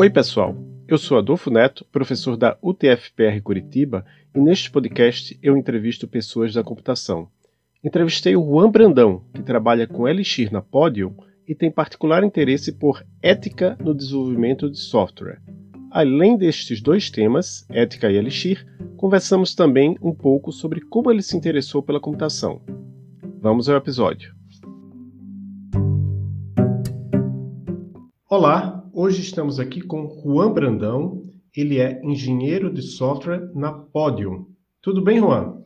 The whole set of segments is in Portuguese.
Oi, pessoal. Eu sou Adolfo Neto, professor da UTFPR Curitiba, e neste podcast eu entrevisto pessoas da computação. Entrevistei o Juan Brandão, que trabalha com Elixir na Podium e tem particular interesse por ética no desenvolvimento de software. Além destes dois temas, ética e Elixir, conversamos também um pouco sobre como ele se interessou pela computação. Vamos ao episódio. Olá, hoje estamos aqui com Juan Brandão. Ele é engenheiro de software na Podium. Tudo bem, Juan?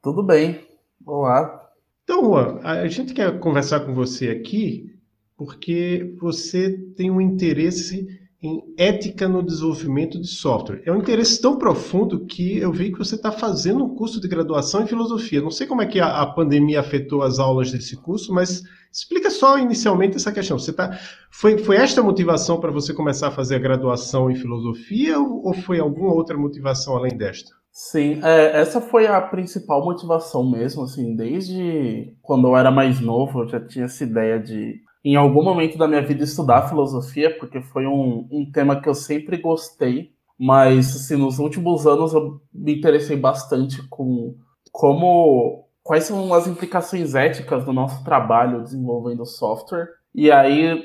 Tudo bem. Olá. Então, Juan, a gente quer conversar com você aqui porque você tem um interesse em ética no desenvolvimento de software. É um interesse tão profundo que eu vi que você está fazendo um curso de graduação em filosofia. Não sei como é que a, a, pandemia afetou as aulas desse curso, mas explica só inicialmente essa questão. Você tá, foi, foi esta motivação para você começar a fazer a graduação em filosofia ou, ou foi alguma outra motivação além desta? Sim, é, essa foi a principal motivação mesmo, assim, desde quando eu era mais novo, eu já tinha essa ideia de em algum momento da minha vida estudar filosofia, porque foi um, um tema que eu sempre gostei, mas assim, nos últimos anos eu me interessei bastante com como quais são as implicações éticas do nosso trabalho desenvolvendo software. E aí,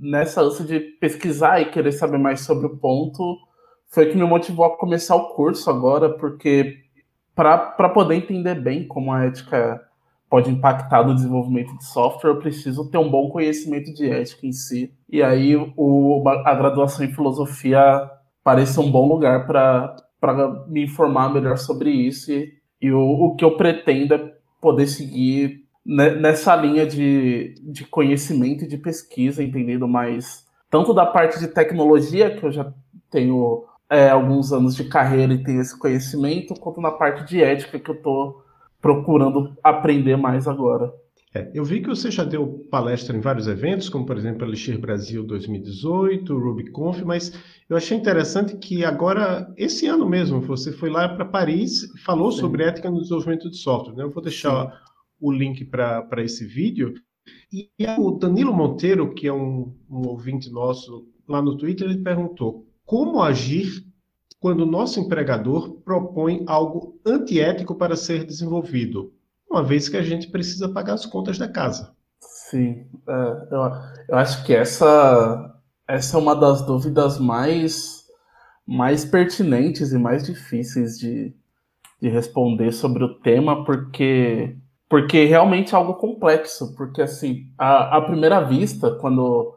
nessa ânsia de pesquisar e querer saber mais sobre o ponto, foi que me motivou a começar o curso agora, porque para poder entender bem como a ética pode impactar no desenvolvimento de software, eu preciso ter um bom conhecimento de ética em si. E aí o, a graduação em filosofia parece um bom lugar para me informar melhor sobre isso. E, e o, o, que eu pretendo é poder seguir nessa linha de, de conhecimento e de pesquisa, entendendo mais tanto da parte de tecnologia, que eu já tenho é, alguns anos de carreira e tenho esse conhecimento, quanto na parte de ética, que eu estou procurando aprender mais agora. É, eu vi que você já deu palestra em vários eventos, como por exemplo Elixir Brasil 2018, RubyConf, mas eu achei interessante que agora, esse ano mesmo, você foi lá para Paris e falou Sim. sobre ética no desenvolvimento de software. Né? Eu vou deixar Sim. o link para esse vídeo. E o Danilo Monteiro, que é um, um ouvinte nosso lá no Twitter, ele perguntou como agir quando o nosso empregador propõe algo antiético para ser desenvolvido, uma vez que a gente precisa pagar as contas da casa. Sim, é, eu, eu, acho que essa, essa é uma das dúvidas mais, mais pertinentes e mais difíceis de, de responder sobre o tema, porque, porque realmente é algo complexo. Porque, assim, à primeira vista, quando,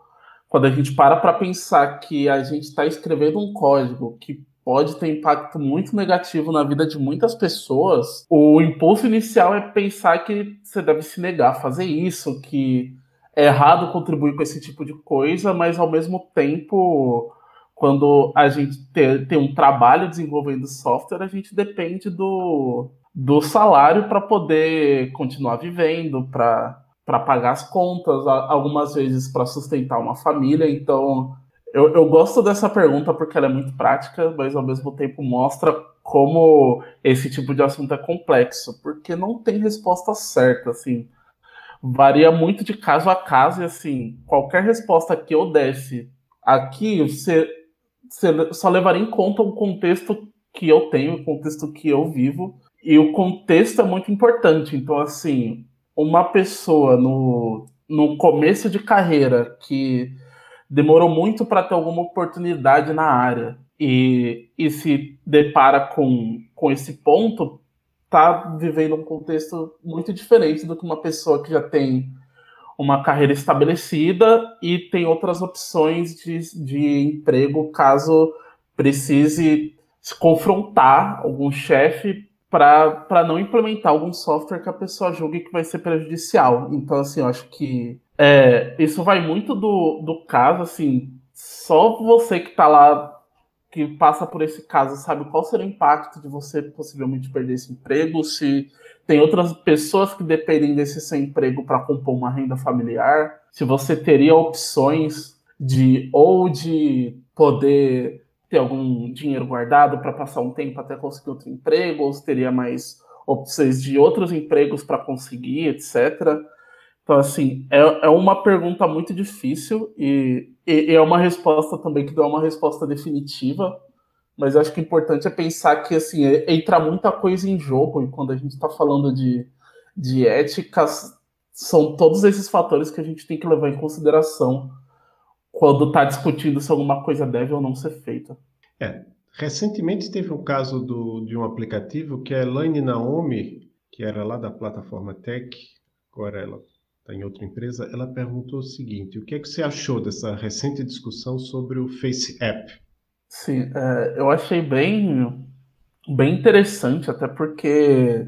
quando a gente para para pensar que a gente está escrevendo um código que pode ter impacto muito negativo na vida de muitas pessoas, o impulso inicial é pensar que você deve se negar a fazer isso, que é errado contribuir com esse tipo de coisa, mas ao mesmo tempo, quando a gente tem, um trabalho desenvolvendo software, a gente depende do, do salário para poder continuar vivendo, para pagar as contas, algumas vezes para sustentar uma família. Então, eu, eu gosto dessa pergunta porque ela é muito prática, mas ao mesmo tempo mostra como esse tipo de assunto é complexo, porque não tem resposta certa, assim. Varia muito de caso a caso e, assim, qualquer resposta que eu desse aqui, você, você só levaria em conta o contexto que eu tenho, o contexto que eu vivo, e o contexto é muito importante. Então, assim, uma pessoa no, no começo de carreira que demorou muito para ter alguma oportunidade na área e, e se depara com, com esse ponto, tá vivendo um contexto muito diferente do que uma pessoa que já tem uma carreira estabelecida e tem outras opções de, de emprego caso precise se confrontar algum chefe para não implementar algum software que a pessoa julgue que vai ser prejudicial. Então, assim, eu acho que é, isso vai muito do, do caso, assim, só você que tá lá, que passa por esse caso, sabe qual seria o impacto de você possivelmente perder esse emprego, se tem outras pessoas que dependem desse seu emprego para compor uma renda familiar, se você teria opções de ou de poder ter algum dinheiro guardado para passar um tempo até conseguir outro emprego, ou se teria mais opções de outros empregos para conseguir, etc. Então, assim, é, é uma pergunta muito difícil e é uma resposta também que não é uma resposta definitiva, mas eu acho que o importante é pensar que assim é, entra muita coisa em jogo e quando a gente está falando de, de ética são todos esses fatores que a gente tem que levar em consideração quando está discutindo se alguma coisa deve ou não ser feita. É, recentemente teve um caso do, de um aplicativo que a Elaine Naomi, que era lá da plataforma Tech, agora ela está em outra empresa, ela perguntou o seguinte: o que é que você achou dessa recente discussão sobre o Face App? Sim, é, eu achei bem, bem interessante, até porque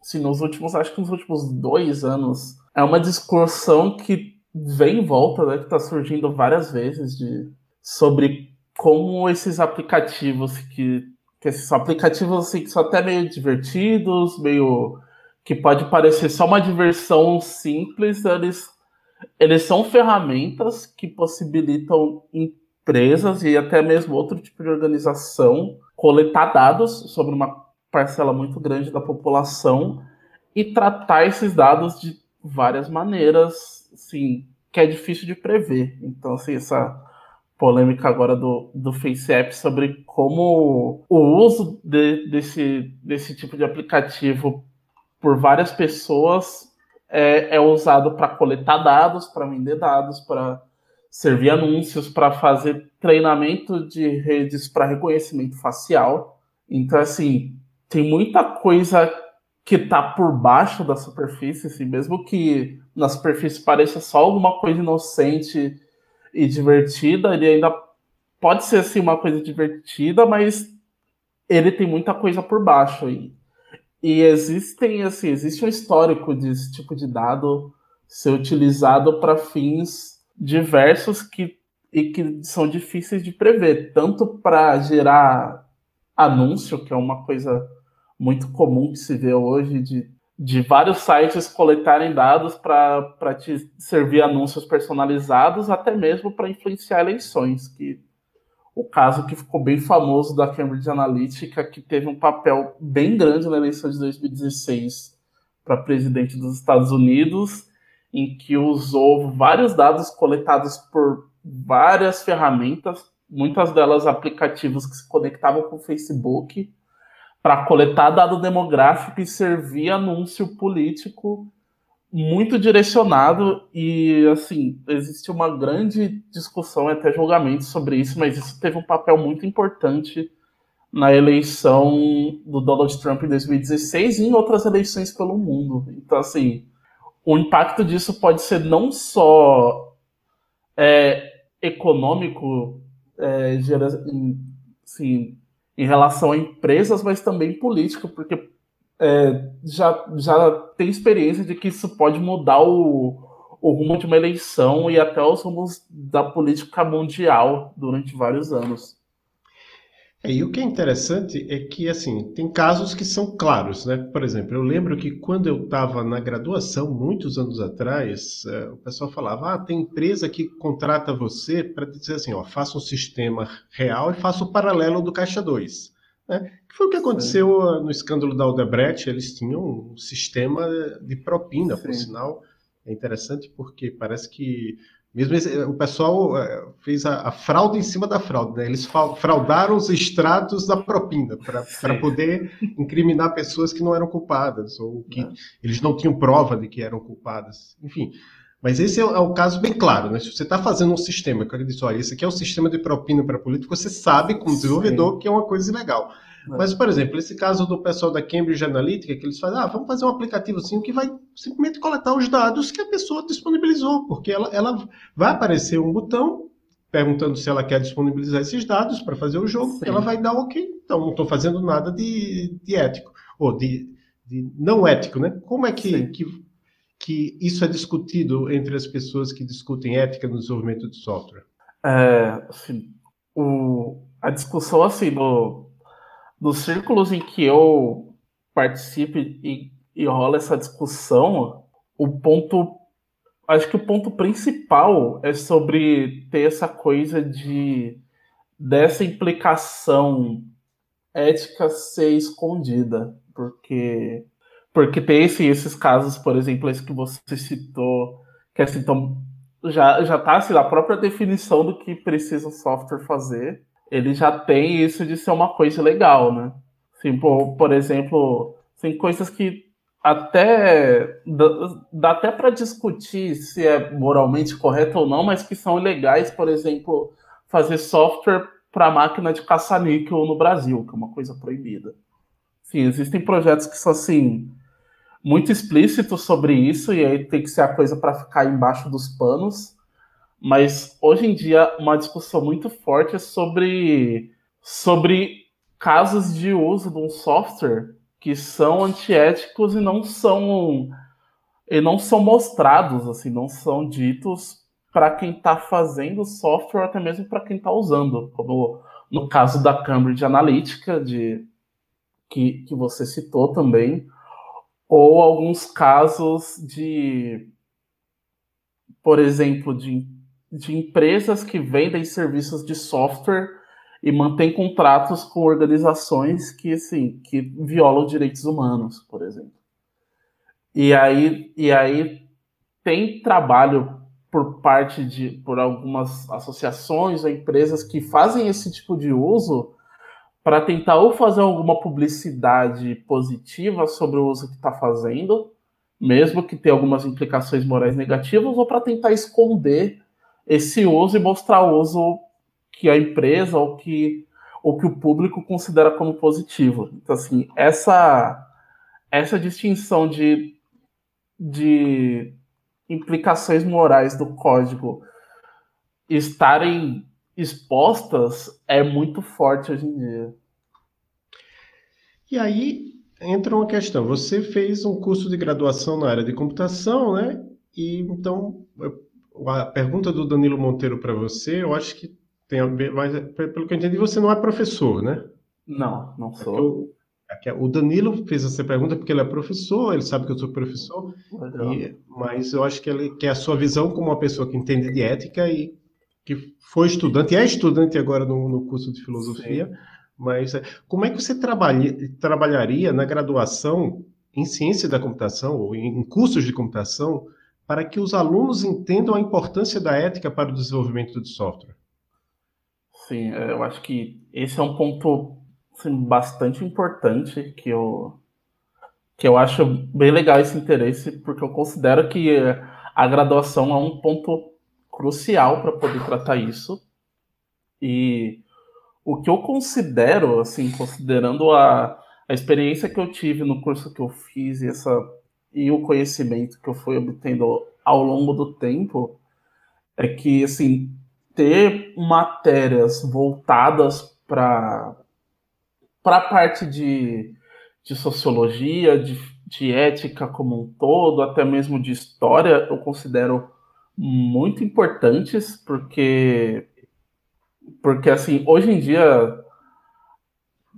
assim, nos últimos, acho que nos últimos dois anos, é uma discussão que vem em volta, né, que está surgindo várias vezes de, sobre como esses aplicativos que, que esses aplicativos assim, que são até meio divertidos, meio que pode parecer só uma diversão simples, eles, eles são ferramentas que possibilitam empresas e até mesmo outro tipo de organização coletar dados sobre uma parcela muito grande da população e tratar esses dados de várias maneiras, assim, que é difícil de prever. Então, assim, essa polêmica agora do, do FaceApp sobre como o uso de, desse, desse tipo de aplicativo por várias pessoas é, é usado para coletar dados, para vender dados, para servir anúncios para fazer treinamento de redes para reconhecimento facial. Então, assim, tem muita coisa que está por baixo da superfície, assim, mesmo que na superfície pareça só alguma coisa inocente e divertida, ele ainda pode ser assim uma coisa divertida, mas ele tem muita coisa por baixo aí. E existem assim, existe um histórico desse tipo de dado ser utilizado para fins diversos que, e que são difíceis de prever, tanto para gerar anúncio, que é uma coisa muito comum que se vê hoje, de, de vários sites coletarem dados para te servir anúncios personalizados, até mesmo para influenciar eleições, que o caso que ficou bem famoso da Cambridge Analytica, que teve um papel bem grande na eleição de 2016 para presidente dos Estados Unidos em que usou vários dados coletados por várias ferramentas, muitas delas aplicativos que se conectavam com o Facebook, para coletar dado demográfico e servir anúncio político muito direcionado e assim existe uma grande discussão até julgamento sobre isso, mas isso teve um papel muito importante na eleição do Donald Trump em 2016 e em outras eleições pelo mundo. Então assim o impacto disso pode ser não só é, econômico é, gera, em, assim, em relação a empresas, mas também político, porque é, já, já tem experiência de que isso pode mudar o, o rumo de uma eleição e até os rumos da política mundial durante vários anos. É, e o que é interessante é que, assim, tem casos que são claros, né? Por exemplo, eu lembro que quando eu estava na graduação, muitos anos atrás, uh, o pessoal falava, ah, tem empresa que contrata você para dizer assim, ó, faça um sistema real e faça o paralelo do Caixa 2. Né? Que foi o que aconteceu Sim. no escândalo da Odebrecht, eles tinham um sistema de propina, Sim. por sinal. É interessante porque parece que mesmo esse, o pessoal é, fez a, a, fraude em cima da fraude, né? Eles fraudaram os extratos da propina para poder incriminar pessoas que não eram culpadas ou que é. eles não tinham prova de que eram culpadas. Enfim, mas esse é, é o caso bem claro, né? Se você está fazendo um sistema, que eu disse, olha, esse aqui é o sistema de propina para político, você sabe como desenvolvedor Sim. que é uma coisa ilegal. Mas, por exemplo, esse caso do pessoal da Cambridge Analytica, que eles fazem, ah, vamos fazer um aplicativo assim que vai simplesmente coletar os dados que a pessoa disponibilizou, porque ela, ela vai aparecer um botão perguntando se ela quer disponibilizar esses dados para fazer o jogo, ela vai dar ok. Então, não estou fazendo nada de, de ético, ou de, de, não ético, né? Como é que, que, que isso é discutido entre as pessoas que discutem ética no desenvolvimento de software? É, assim, o, a discussão assim no, nos círculos em que eu participo e, e rola essa discussão, o ponto. Acho que o ponto principal é sobre ter essa coisa de dessa implicação ética ser escondida, porque porque esse, esses casos, por exemplo, esse que você citou, que é então, já já tá assim, a própria definição do que precisa o software fazer, ele já tem isso de ser uma coisa legal, né? Assim, por, por exemplo, tem coisas que até dá, dá até para discutir se é moralmente correto ou não, mas que são ilegais, por exemplo, fazer software para máquina de caça-níquel no Brasil, que é uma coisa proibida. Sim, existem projetos que são assim muito explícitos sobre isso e aí tem que ser a coisa para ficar embaixo dos panos. Mas hoje em dia uma discussão muito forte é sobre sobre casos de uso de um software que são antiéticos e não são e não são mostrados, assim, não são ditos para quem está fazendo o software, até mesmo para quem está usando, como no caso da Cambridge Analytica, de, que, que você citou também, ou alguns casos de, por exemplo, de, de empresas que vendem serviços de software e mantém contratos com organizações que, assim, que violam direitos humanos, por exemplo. E aí, e aí tem trabalho por parte de por algumas associações ou empresas que fazem esse tipo de uso para tentar ou fazer alguma publicidade positiva sobre o uso que está fazendo, mesmo que tenha algumas implicações morais negativas, ou para tentar esconder esse uso e mostrar o uso que a empresa ou que, ou que o público considera como positivo. Então, assim, essa, essa distinção de, de implicações morais do código estarem expostas é muito forte hoje em dia. E aí entra uma questão. Você fez um curso de graduação na área de computação, né? E então a pergunta do Danilo Monteiro para você, eu acho que tem a ver, mas pelo que eu entendi, você não é professor, né? Não, não sou. É o Danilo fez essa pergunta porque ele é professor, ele sabe que eu sou professor, e, mas eu acho que, ele, que é a sua visão como uma pessoa que entende de ética e que foi estudante, e é estudante agora no, no curso de filosofia, Sim. mas é, como é que você trabalha, trabalharia na graduação em ciência da computação ou em, cursos de computação para que os alunos entendam a importância da ética para o desenvolvimento de software? Sim, é, eu acho que esse é um ponto assim, bastante importante que eu, que eu acho bem legal esse interesse, porque eu considero que a graduação é um ponto crucial para poder tratar isso. E o que eu considero, assim, considerando a, a experiência que eu tive no curso que eu fiz e, essa, e o conhecimento que eu fui obtendo ao longo do tempo, é que, assim, ter matérias voltadas para a parte de, de sociologia, de, de ética como um todo, até mesmo de história, eu considero muito importantes, porque, porque assim, hoje em dia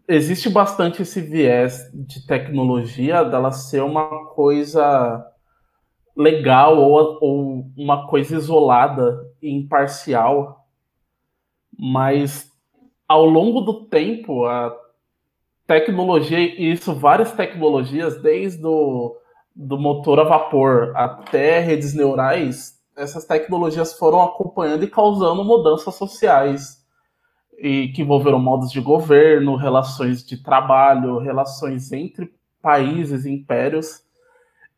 existe bastante esse viés de tecnologia dela ser uma coisa legal ou, ou uma coisa isolada e imparcial, mas ao longo do tempo a tecnologia, e isso várias tecnologias, desde o do motor a vapor até redes neurais, essas tecnologias foram acompanhando e causando mudanças sociais e que envolveram modos de governo, relações de trabalho, relações entre países e impérios.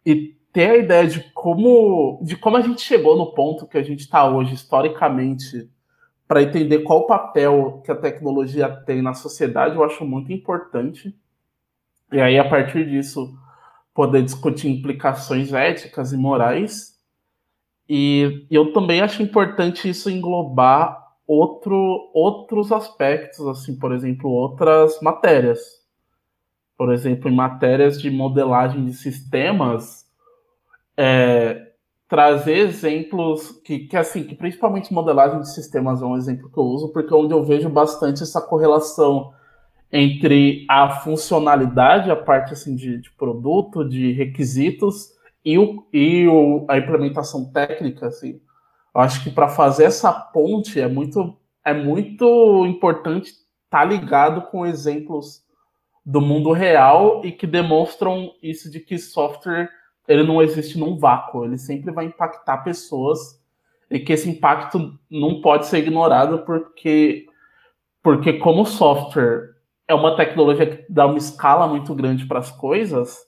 E ter a ideia de como, de como a gente chegou no ponto que a gente está hoje, historicamente, para entender qual o papel que a tecnologia tem na sociedade, eu acho muito importante. E aí, a partir disso, poder discutir implicações éticas e morais. E, eu também acho importante isso englobar outro, outros aspectos, assim, por exemplo, outras matérias. Por exemplo, em matérias de modelagem de sistemas, é, trazer exemplos que, que, assim, que principalmente modelagem de sistemas é um exemplo que eu uso, porque é onde eu vejo bastante essa correlação entre a funcionalidade, a parte assim, de, de produto, de requisitos e, o, e o, a implementação técnica. Assim. Eu acho que para fazer essa ponte é muito, é muito importante estar tá ligado com exemplos do mundo real e que demonstram isso de que software ele não existe num vácuo, ele sempre vai impactar pessoas e que esse impacto não pode ser ignorado porque, porque como software é uma tecnologia que dá uma escala muito grande para as coisas,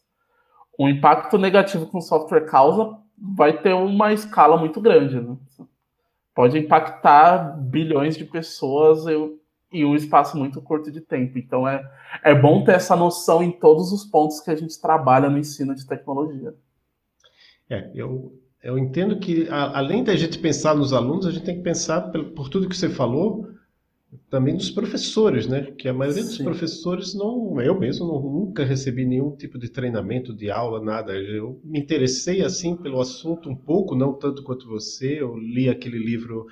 o impacto negativo que o software causa vai ter uma escala muito grande. Né? Pode impactar bilhões de pessoas em um espaço muito curto de tempo. Então é, é bom ter essa noção em todos os pontos que a gente trabalha no ensino de tecnologia. É, eu, eu entendo que, a, além da gente pensar nos alunos, a gente tem que pensar, por, por tudo que você falou, também dos professores, né? Que a maioria Sim. dos professores não, eu mesmo não, nunca recebi nenhum tipo de treinamento, de aula, nada. Eu me interessei assim pelo assunto um pouco, não tanto quanto você. Eu li aquele livro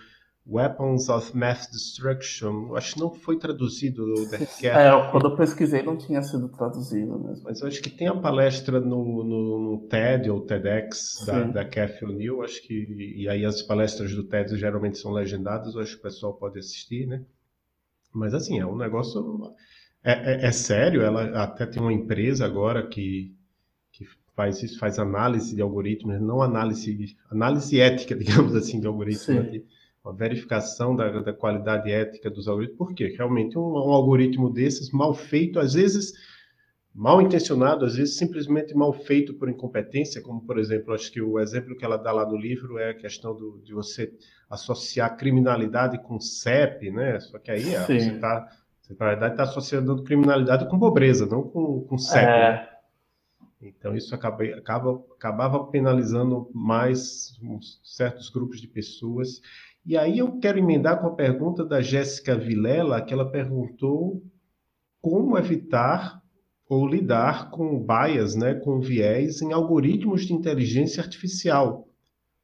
Weapons of Mass Destruction. Acho que não foi traduzido. É, quando eu pesquisei não tinha sido traduzido mesmo. Mas eu acho que tem a palestra no, no, no TED ou TEDx da, da Cathy O'Neill. Acho que e aí as palestras do TED geralmente são legendadas. Eu acho que o pessoal pode assistir, né? Mas assim, é um negócio. É, é, é, sério, ela até tem uma empresa agora que, que faz isso, faz análise de algoritmos, não análise, análise ética, digamos assim, de algoritmos, de, uma verificação da, da, qualidade ética dos algoritmos. Por quê? Realmente um, um algoritmo desses, mal feito, às vezes mal intencionado, às vezes simplesmente mal feito por incompetência, como por exemplo, acho que o exemplo que ela dá lá no livro é a questão do, de você associar criminalidade com CEP, né? Só que aí você está, na verdade, está associando criminalidade com pobreza, não com, com CEP. É. Né? Então isso acaba, acaba, acabava penalizando mais certos grupos de pessoas. E aí eu quero emendar com a pergunta da Jéssica Vilela, que ela perguntou como evitar ou lidar com bias, né, com viés em algoritmos de inteligência artificial,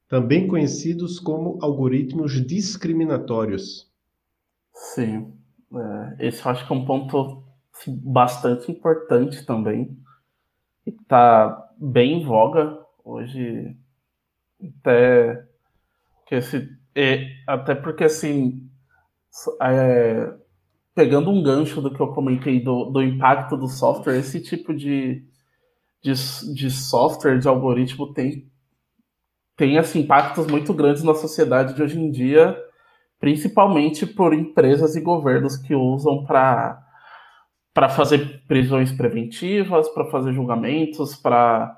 também conhecidos como algoritmos discriminatórios. Sim, é, esse eu acho que é um ponto assim, bastante importante também, e está bem em voga hoje, até, que esse, é, até porque assim, é, pegando um gancho do que eu comentei do, do impacto do software, esse tipo de, de, de software, de algoritmo, tem, tem assim, impactos muito grandes na sociedade de hoje em dia, principalmente por empresas e governos que usam para para fazer prisões preventivas, para fazer julgamentos, para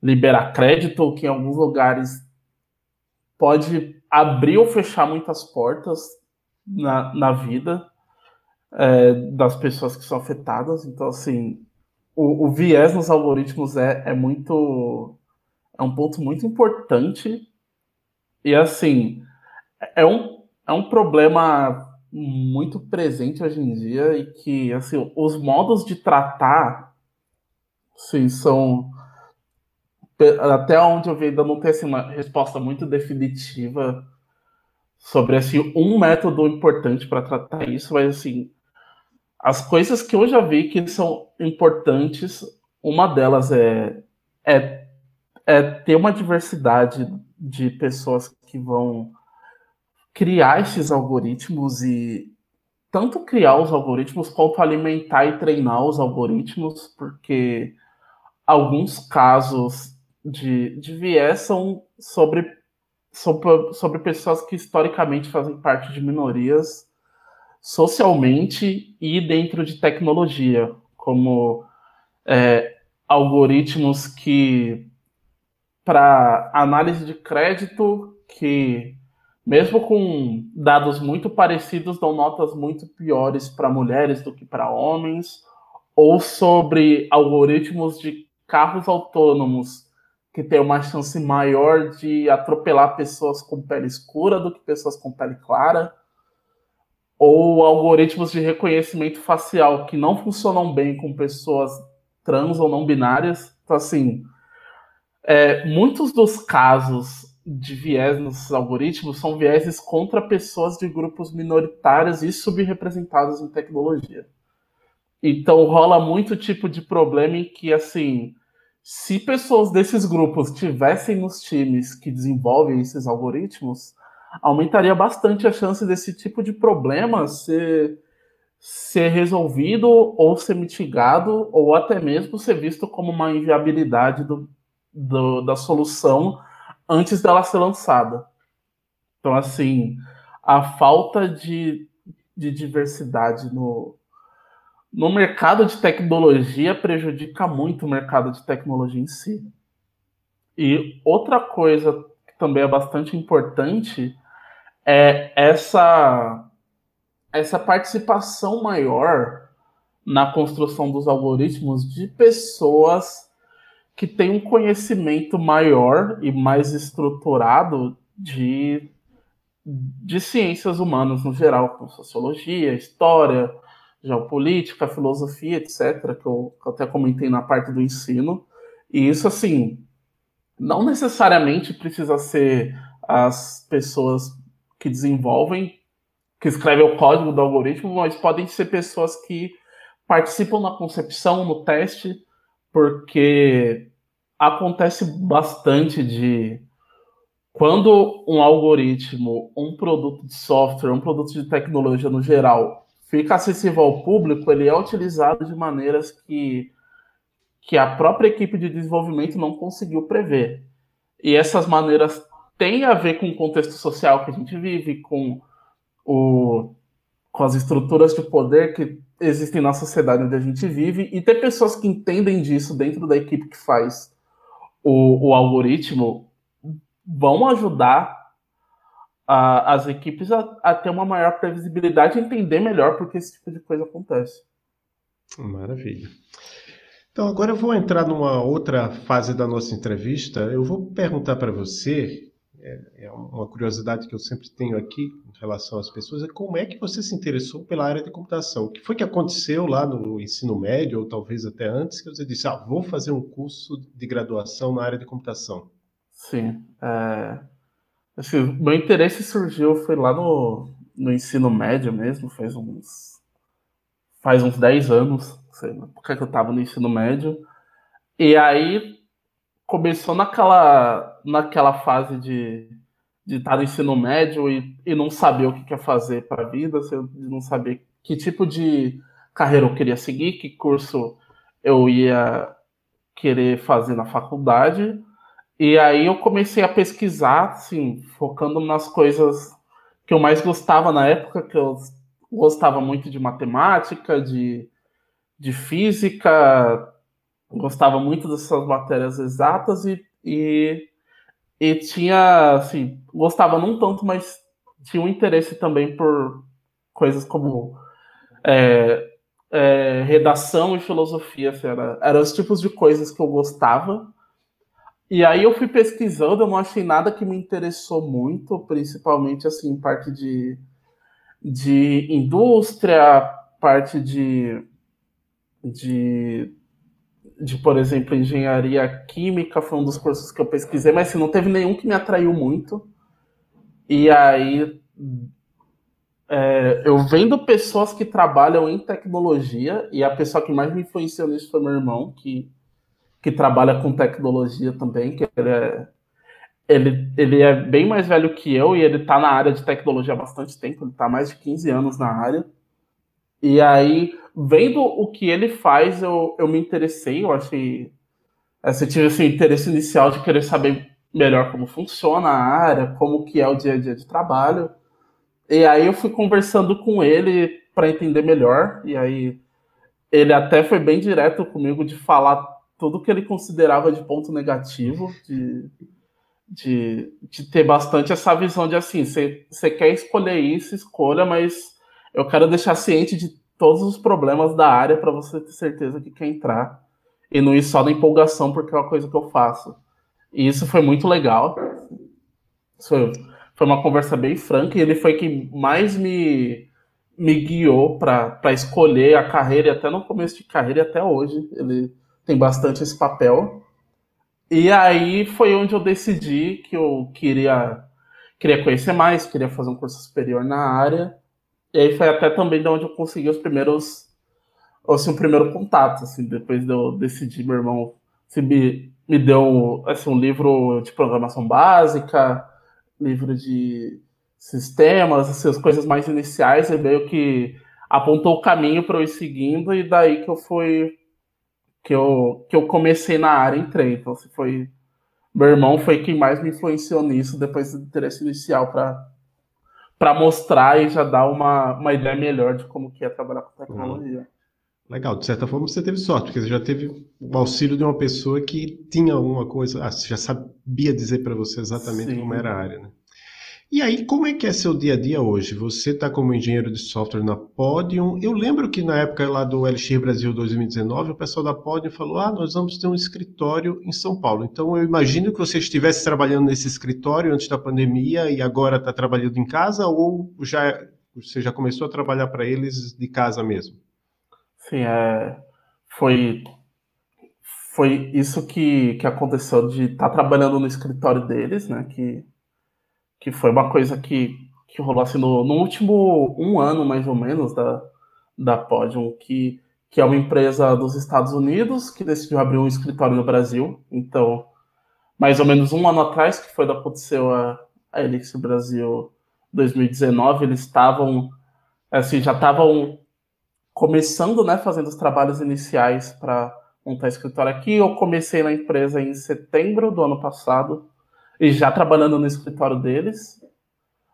liberar crédito, que em alguns lugares pode abrir ou fechar muitas portas na, na vida é, das pessoas que são afetadas. Então, assim, o, o viés nos algoritmos é, é muito. É um ponto muito importante. E, assim, é um, é um problema muito presente hoje em dia e que, assim, os modos de tratar, sim, são até onde eu vi ainda não tem assim, uma resposta muito definitiva sobre assim um método importante para tratar isso, mas assim as coisas que eu já vi que são importantes, uma delas é, é, é ter uma diversidade de pessoas que vão criar esses algoritmos e tanto criar os algoritmos quanto alimentar e treinar os algoritmos, porque alguns casos de, de viés são sobre, sobre, sobre pessoas que historicamente fazem parte de minorias socialmente e dentro de tecnologia, como é, algoritmos que para análise de crédito que mesmo com dados muito parecidos dão notas muito piores para mulheres do que para homens, ou sobre algoritmos de carros autônomos que têm uma chance maior de atropelar pessoas com pele escura do que pessoas com pele clara ou algoritmos de reconhecimento facial que não funcionam bem com pessoas trans ou não binárias. Então, assim, é, muitos dos casos de viés nos algoritmos são vieses contra pessoas de grupos minoritários e subrepresentados em tecnologia. Então rola muito tipo de problema em que, assim, se pessoas desses grupos tivessem nos times que desenvolvem esses algoritmos, aumentaria bastante a chance desse tipo de problema ser, ser resolvido ou ser mitigado, ou até mesmo ser visto como uma inviabilidade do, do, da solução antes dela ser lançada. Então, assim, a falta de, de diversidade no, no mercado de tecnologia prejudica muito o mercado de tecnologia em si. E outra coisa que também é bastante importante é essa, essa participação maior na construção dos algoritmos de pessoas que têm um conhecimento maior e mais estruturado de, de ciências humanas no geral, como sociologia, história, geopolítica, filosofia, etc., que eu, que eu até comentei na parte do ensino. E isso, assim, não necessariamente precisa ser as pessoas que desenvolvem, que escrevem o código do algoritmo, mas podem ser pessoas que participam na concepção, no teste, porque acontece bastante de quando um algoritmo, um produto de software, um produto de tecnologia no geral fica acessível ao público, ele é utilizado de maneiras que, que a própria equipe de desenvolvimento não conseguiu prever. E essas maneiras têm a ver com o contexto social que a gente vive, com, o, com as estruturas de poder que existem na sociedade onde a gente vive, e ter pessoas que entendem disso dentro da equipe que faz o, o algoritmo vão ajudar a, as equipes a, a, ter uma maior previsibilidade e entender melhor porque esse tipo de coisa acontece. Maravilha. Então, agora eu vou entrar numa outra fase da nossa entrevista. Eu vou perguntar para você, é, é uma curiosidade que eu sempre tenho aqui em relação às pessoas, é como é que você se interessou pela área de computação? O que foi que aconteceu lá no ensino médio, ou talvez até antes, que você disse, ah, vou fazer um curso de graduação na área de computação? Sim. É... Meu interesse surgiu, foi lá no, no ensino médio mesmo, faz uns. Faz uns 10 anos, sei lá, porque eu tava no ensino médio. E aí começou naquela, naquela fase de de estar no ensino médio e, e não saber o que quer fazer para a vida, não saber que tipo de carreira eu queria seguir, que curso eu ia querer fazer na faculdade. E aí eu comecei a pesquisar, assim, focando nas coisas que eu mais gostava na época, que eu gostava muito de matemática, de, de física, gostava muito dessas matérias exatas e, e, e tinha, assim, gostava não tanto, mas tinha um interesse também por coisas como é, é, redação e filosofia, assim, era, eram os tipos de coisas que eu gostava. E aí eu fui pesquisando, eu não achei nada que me interessou muito, principalmente assim, parte de, de indústria, parte de, de, de, por exemplo, engenharia química, foi um dos cursos que eu pesquisei, mas assim, não teve nenhum que me atraiu muito. E aí é, eu vendo pessoas que trabalham em tecnologia, e a pessoa que mais me influenciou nisso foi meu irmão, que que trabalha com tecnologia também, que ele é, ele, ele é bem mais velho que eu e ele está na área de tecnologia há bastante tempo, ele está mais de 15 anos na área. E aí, vendo o que ele faz, eu, eu me interessei, eu achei. Assim, eu tive esse interesse inicial de querer saber melhor como funciona a área, como que é o dia a dia de trabalho. E aí eu fui conversando com ele para entender melhor. E aí ele até foi bem direto comigo de falar tudo que ele considerava de ponto negativo, de, de, de ter bastante essa visão de assim, você quer escolher isso, escolha, mas eu quero deixar ciente de todos os problemas da área para você ter certeza que quer entrar e não ir só na empolgação porque é uma coisa que eu faço. E isso foi muito legal. Foi, foi uma conversa bem franca e ele foi quem mais me, me guiou para escolher a carreira, e até no começo de carreira e até hoje. Ele tem bastante esse papel. E aí foi onde eu decidi que eu queria, queria conhecer mais, queria fazer um curso superior na área. E aí foi até também de onde eu consegui os primeiros, assim, o primeiro contato, assim, depois de eu decidir, meu irmão assim, me, me deu assim, um livro de programação básica, livro de sistemas, assim, as coisas mais iniciais, e meio que apontou o caminho para eu ir seguindo, e daí que eu fui que eu, que eu comecei na área entrei. Então, se foi. Meu irmão foi quem mais me influenciou nisso depois do interesse inicial para para mostrar e já dar uma, uma ideia melhor de como que é trabalhar com tecnologia. Legal, de certa forma você teve sorte, porque você já teve o auxílio de uma pessoa que tinha alguma coisa, ah, já sabia dizer para você exatamente Sim. como era a área, né? E aí, como é que é seu dia a dia hoje? Você está como engenheiro de software na Podium. Eu lembro que na época lá do Elixir Brasil 2019, o pessoal da Podium falou: ah, nós vamos ter um escritório em São Paulo. Então, eu imagino que você estivesse trabalhando nesse escritório antes da pandemia e agora está trabalhando em casa, ou já você já começou a trabalhar para eles de casa mesmo? Sim, é, foi, foi isso que, que aconteceu de estar tá trabalhando no escritório deles, né? Que, que foi uma coisa que, que rolou assim no, no último um ano, mais ou menos, da, da Podium, que, que é uma empresa dos Estados Unidos que decidiu abrir um escritório no Brasil. Então, mais ou menos um ano atrás, que foi da aconteceu a, a Elixir Brasil 2019, eles estavam, assim, já estavam começando, né, fazendo os trabalhos iniciais para montar escritório aqui. Eu comecei na empresa em setembro do ano passado e já trabalhando no escritório deles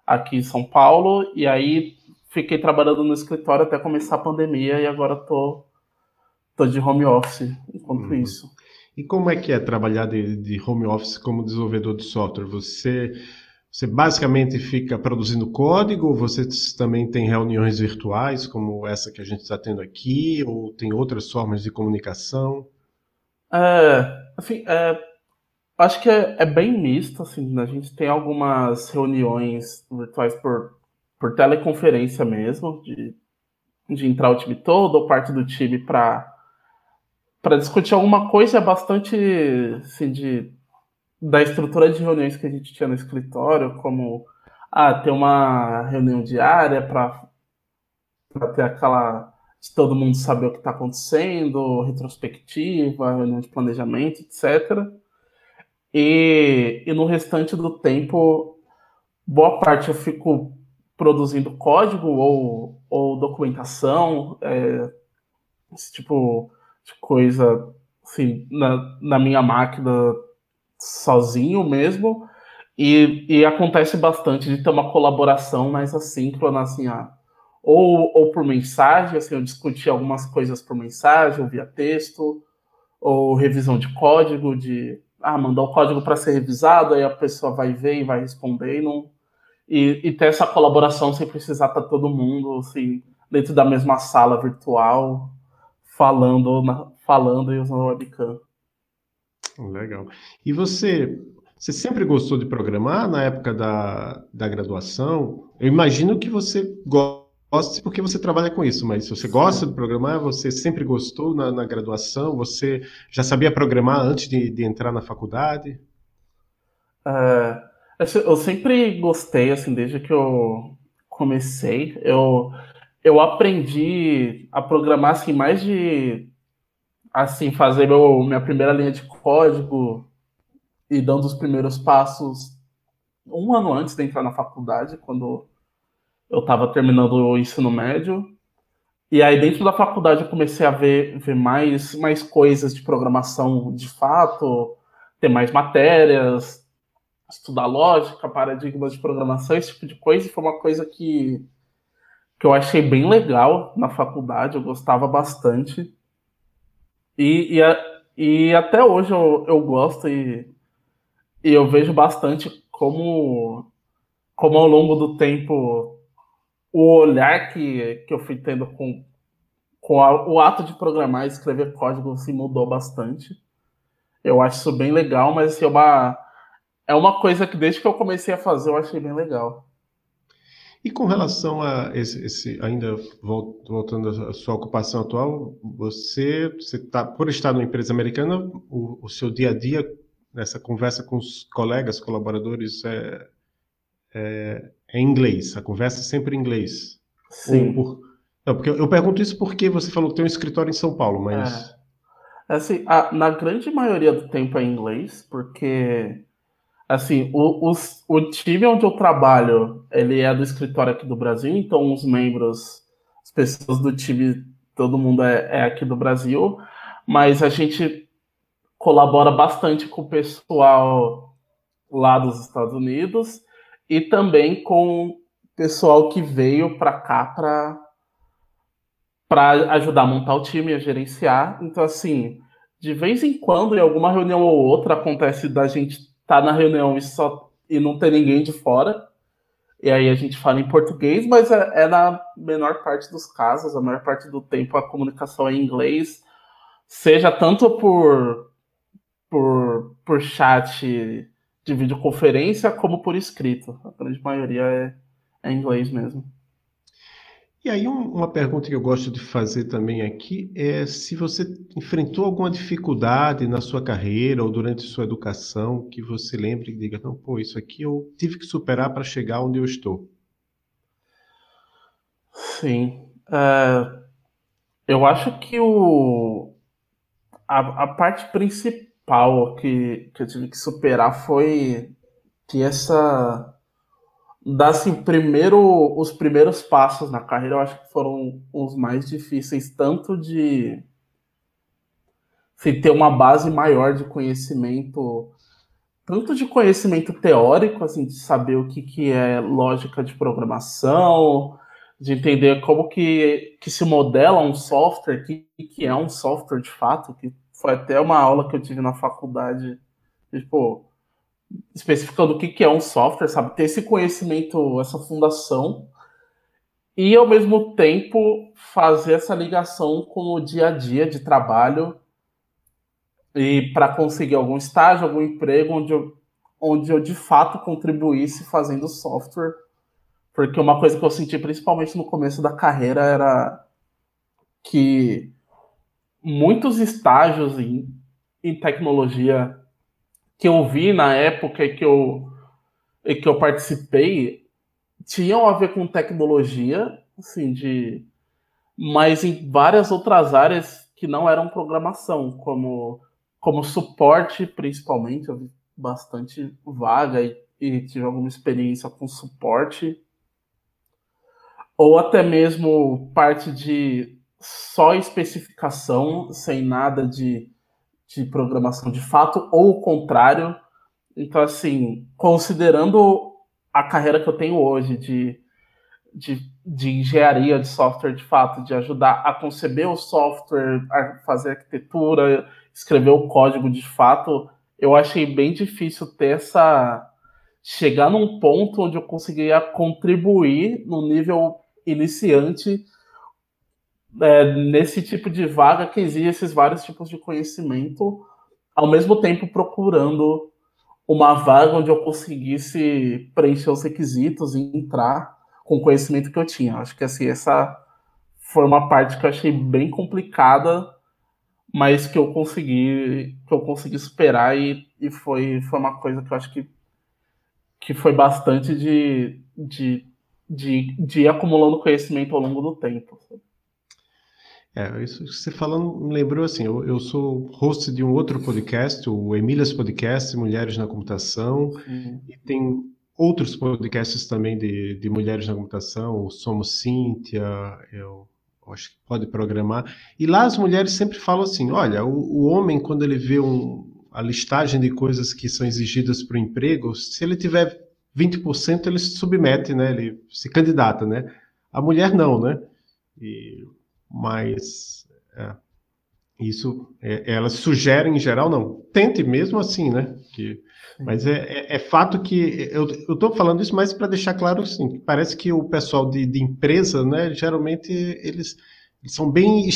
aqui em São Paulo e aí fiquei trabalhando no escritório até começar a pandemia e agora tô tô de home office enquanto uhum. isso. E como é que é trabalhar de, de home office como desenvolvedor de software? Você você basicamente fica produzindo código, ou você também tem reuniões virtuais, como essa que a gente está tendo aqui, ou tem outras formas de comunicação? É, assim, é, acho que é, é, bem misto, assim, a gente tem algumas reuniões virtuais por, por teleconferência mesmo, de, de entrar o time todo ou parte do time para para discutir alguma coisa é bastante assim, de da estrutura de reuniões que a gente tinha no escritório, como ah, ter uma reunião diária para ter aquela de todo mundo saber o que está acontecendo, retrospectiva, reunião de planejamento, etc. E, e no restante do tempo, boa parte eu fico produzindo código ou, ou documentação, é, esse tipo de coisa assim, na, na minha máquina sozinho mesmo. E, e acontece bastante de ter uma colaboração mais assíncrona, assim, ah, ou, ou por mensagem, assim, eu discutir algumas coisas por mensagem, ou via texto, ou revisão de código, de ah, mandar o código para ser revisado, aí a pessoa vai ver e vai responder e não. E, e ter essa colaboração sem precisar estar todo mundo assim, dentro da mesma sala virtual, falando, falando e usando o webcam. Legal. E você, você sempre gostou de programar na época da, da graduação? Eu imagino que você goste porque você trabalha com isso, mas se você gosta de programar, você sempre gostou na, na graduação? Você já sabia programar antes de, de entrar na faculdade? Uh, eu sempre gostei, assim, desde que eu comecei. Eu, eu aprendi a programar, assim, mais de assim, fazer meu, minha primeira linha de código e dando os primeiros passos um ano antes de entrar na faculdade, quando eu estava terminando o ensino médio. E aí, dentro da faculdade, eu comecei a ver, ver mais, mais coisas de programação de fato, ter mais matérias, estudar lógica, paradigmas de programação, esse tipo de coisa. E foi uma coisa que, que eu achei bem legal na faculdade, eu gostava bastante. E, e, a, e até hoje eu, eu gosto e, e eu vejo bastante como, como ao longo do tempo o olhar que, que eu fui tendo com, com a, o ato de programar e escrever código se mudou bastante. Eu acho isso bem legal, mas assim, é, uma, é uma coisa que desde que eu comecei a fazer eu achei bem legal. E com relação a esse, esse ainda voltando à sua ocupação atual, você, você tá, por estar numa empresa americana, o, o seu dia a dia, nessa conversa com os colegas, colaboradores, é, é, é inglês. A conversa é sempre em inglês. Sim. Por, não, porque eu pergunto isso porque você falou que tem um escritório em São Paulo, mas. É. Assim, a, na grande maioria do tempo é inglês, porque assim, o, os, o time onde eu trabalho, ele é do escritório aqui do Brasil, então os membros, as pessoas do time, todo mundo é, é aqui do Brasil, mas a gente colabora bastante com o pessoal lá dos Estados Unidos e também com pessoal que veio para cá para para ajudar a montar o time, a gerenciar. Então, assim, de vez em quando, em alguma reunião ou outra, acontece da gente estar tá na reunião e, só, e não ter ninguém de fora. E aí a gente fala em português, mas é, é na menor parte dos casos, a maior parte do tempo a comunicação é em inglês, seja tanto por, por, por chat de videoconferência como por escrito. A grande maioria é, é inglês mesmo. E aí, um, uma pergunta que eu gosto de fazer também aqui é se você enfrentou alguma dificuldade na sua carreira ou durante sua educação que você lembre e diga: não, pô, isso aqui eu tive que superar para chegar onde eu estou. Sim. Uh, eu acho que o, a, a parte principal que, que eu tive que superar foi que essa dar assim, primeiro os primeiros passos na carreira, eu acho que foram os mais difíceis, tanto de assim, ter uma base maior de conhecimento, tanto de conhecimento teórico, assim, de saber o que, que é lógica de programação, de entender como que, que se modela um software, que, que é um software de fato, que foi até uma aula que eu tive na faculdade, tipo, especificando o que, que é um software, sabe? Ter esse conhecimento, essa fundação, e ao mesmo tempo fazer essa ligação com o dia a dia de trabalho e para conseguir algum estágio, algum emprego onde eu, onde eu de fato contribuísse fazendo software. Porque uma coisa que eu senti principalmente no começo da carreira era que muitos estágios em, em tecnologia que eu vi na época que eu, que eu participei tinham a ver com tecnologia, assim, de mas em várias outras áreas que não eram programação, como, como suporte, principalmente, eu vi bastante vaga e, e tive alguma experiência com suporte, ou até mesmo parte de só especificação, sem nada de de programação de fato, ou o contrário. Então, assim, considerando a carreira que eu tenho hoje de, de, de engenharia de software de fato, de ajudar a conceber o software, a fazer arquitetura, escrever o código de fato, eu achei bem difícil ter essa. chegar num ponto onde eu conseguiria contribuir no nível iniciante é, nesse tipo de vaga que exige esses vários tipos de conhecimento, ao mesmo tempo procurando uma vaga onde eu conseguisse preencher os requisitos e entrar com o conhecimento que eu tinha. Acho que assim, essa foi uma parte que eu achei bem complicada, mas que eu consegui que eu consegui superar e, e foi, foi uma coisa que eu acho que, que foi bastante de, de, de, de ir acumulando conhecimento ao longo do tempo. Sabe? É, isso que você falando me lembrou assim, eu, eu, sou host de um outro podcast, o Emílias Podcast, Mulheres na Computação, uhum. e tem outros podcasts também de, de mulheres na computação, o Somos Cíntia, eu acho que pode programar, e lá as mulheres sempre falam assim, olha, o, o homem quando ele vê um, a listagem de coisas que são exigidas para o emprego, se ele tiver 20% ele se submete, né, ele se candidata, né, a mulher não, né, e mas é, isso é, elas sugerem em geral não. Tente mesmo assim né? Que, mas é, é, é, fato que eu estou falando isso mais para deixar claro assim parece que o pessoal de, de empresa né geralmente eles, eles, são bem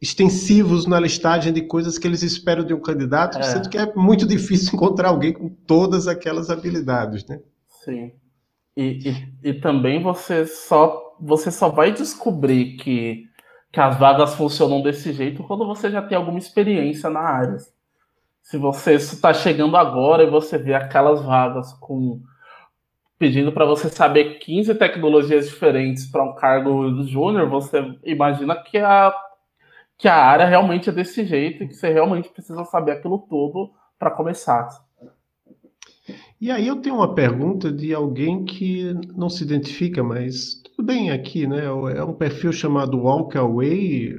extensivos na listagem de coisas que eles esperam de um candidato é. sendo que é muito difícil encontrar alguém com todas aquelas habilidades né? Sim. E, e, e também você só você só vai descobrir que que as vagas funcionam desse jeito quando você já tem alguma experiência na área. Se você está chegando agora e você vê aquelas vagas com pedindo para você saber 15 tecnologias diferentes para um cargo júnior, você imagina que a, que a área realmente é desse jeito e que você realmente precisa saber aquilo todo para começar. E aí eu tenho uma pergunta de alguém que não se identifica, mas tudo bem aqui, né? É um perfil chamado Walk Away,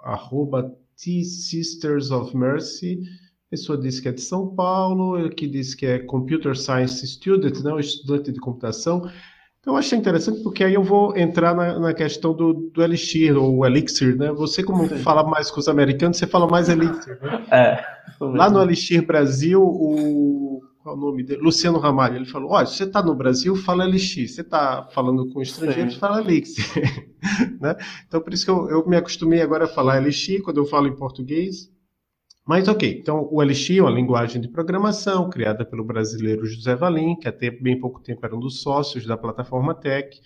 arroba T-Sisters of Mercy. A pessoa diz que é de São Paulo, que diz que é Computer Science Student, né? Um estudante de computação. Então, eu achei interessante porque aí eu vou entrar na, na questão do, do, Elixir, ou Elixir, né? Você, como Sim. fala mais com os americanos, você fala mais Elixir, né? É. Lá no Elixir Brasil, o. Qual é o nome dele? Luciano Ramalho, ele falou: olha, se você está no Brasil, fala. Se você está falando com estrangeiros, Sim. fala Elixir. né? Então, por isso que eu, eu me acostumei agora a falar Elixir quando eu falo em português. Mas ok, então o Elixir é uma linguagem de programação criada pelo brasileiro José Valim, que até bem pouco tempo era um dos sócios da plataforma Tech.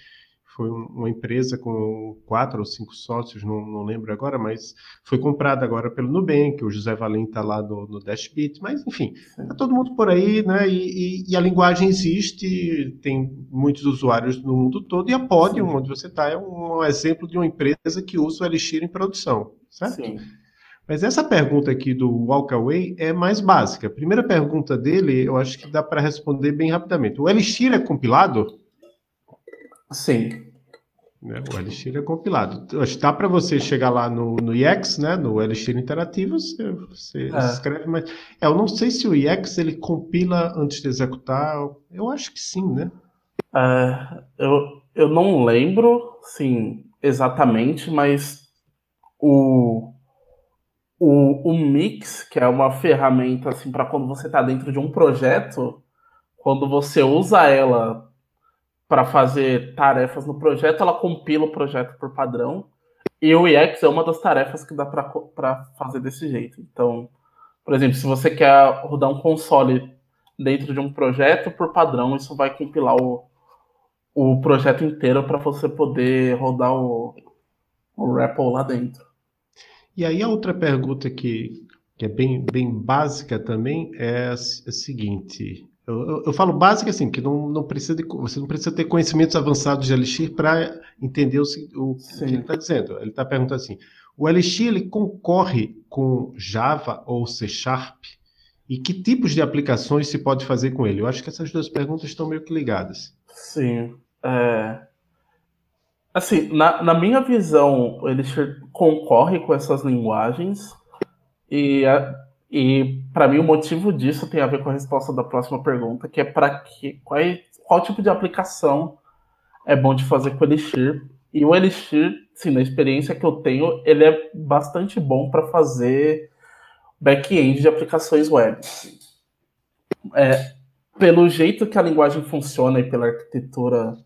Foi uma empresa com quatro ou cinco sócios, não, não lembro agora, mas foi comprada agora pelo Nubank. O José Valim está lá no, no Dashbit, mas enfim, está todo mundo por aí, né? E, e, e, a linguagem existe, tem muitos usuários no mundo todo, e a Podium, Sim. onde você está, é um exemplo de uma empresa que usa o Elixir em produção, certo? Sim. Mas essa pergunta aqui do Walkaway é mais básica. A primeira pergunta dele, eu acho que dá para responder bem rapidamente. O Elixir é compilado? Sim. Né, o Elixir é compilado. Dá para você chegar lá no, no IEX, né, no Elixir Interativo, você, você é. escreve, mas é, eu não sei se o IEX ele compila antes de executar. Eu acho que sim, né? É, eu, eu não lembro, sim, exatamente, mas o, o, o Mix, que é uma ferramenta assim para quando você está dentro de um projeto, quando você usa ela para fazer tarefas no projeto, ela compila o projeto por padrão. E o EX é uma das tarefas que dá para fazer desse jeito. Então, por exemplo, se você quer rodar um console dentro de um projeto, por padrão, isso vai compilar o, o projeto inteiro para você poder rodar o, o REPL lá dentro. E aí a outra pergunta que, que é bem, bem básica também é a, a seguinte. Eu, eu, eu, falo básica assim, que não, não precisa de, você não precisa ter conhecimentos avançados de Elixir para entender o, o que ele está dizendo. Ele está perguntando assim: o Elixir ele concorre com Java ou C Sharp? E que tipos de aplicações se pode fazer com ele? Eu acho que essas duas perguntas estão meio que ligadas. Sim. É... Assim, na, na minha visão, ele concorre com essas linguagens e, e para mim o motivo disso tem a ver com a resposta da próxima pergunta, que é para que qual, qual tipo de aplicação é bom de fazer com o Elixir. E o Elixir, sim, na experiência que eu tenho, ele é bastante bom para fazer back-end de aplicações web. É, pelo jeito que a linguagem funciona e pela arquitetura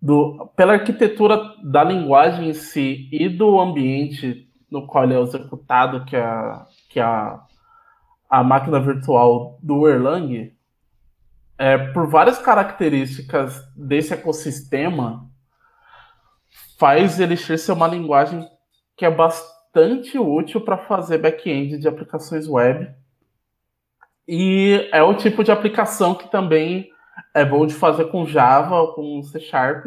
do, pela arquitetura da linguagem em si e do ambiente no qual ele é executado, que é, que é a, a máquina virtual do Erlang, é, por várias características desse ecossistema, faz ele ser uma linguagem que é bastante útil para fazer back-end de aplicações web. E é o tipo de aplicação que também é bom de fazer com Java ou com C Sharp.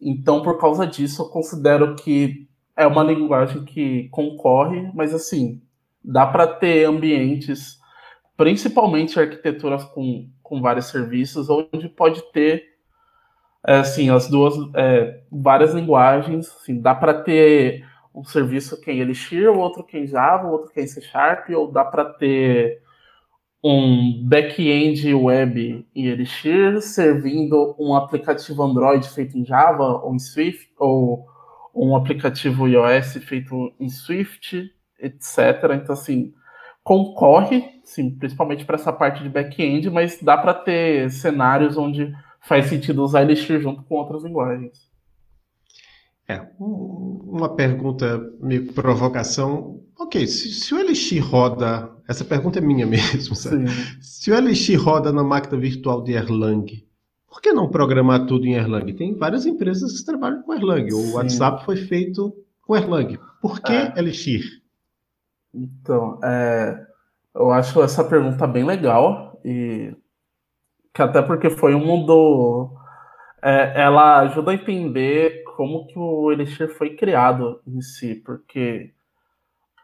Então, por causa disso, eu considero que é uma linguagem que concorre, mas assim, dá para ter ambientes, principalmente arquiteturas com, com vários serviços, onde pode ter é, assim, as duas, é, várias linguagens, assim, dá para ter um serviço que é em Elixir, outro que é em Java, outro que é em C Sharp, ou dá para ter um back-end web em Elixir, servindo um aplicativo Android feito em Java ou em Swift, ou um aplicativo iOS feito em Swift, etc. Então, assim, concorre, sim, principalmente para essa parte de back-end, mas dá para ter cenários onde faz sentido usar Elixir junto com outras linguagens. É, uma pergunta meio provocação. Ok, se, se, o Elixir roda. Essa pergunta é minha mesmo, sabe? Se o Elixir roda na máquina virtual de Erlang, por que não programar tudo em Erlang? Tem várias empresas que trabalham com Erlang. O Sim. WhatsApp foi feito com Erlang. Por que é. Elixir? Então, é, eu acho essa pergunta bem legal e que até porque foi um do é, ela ajuda a entender como que o Elixir foi criado em si, porque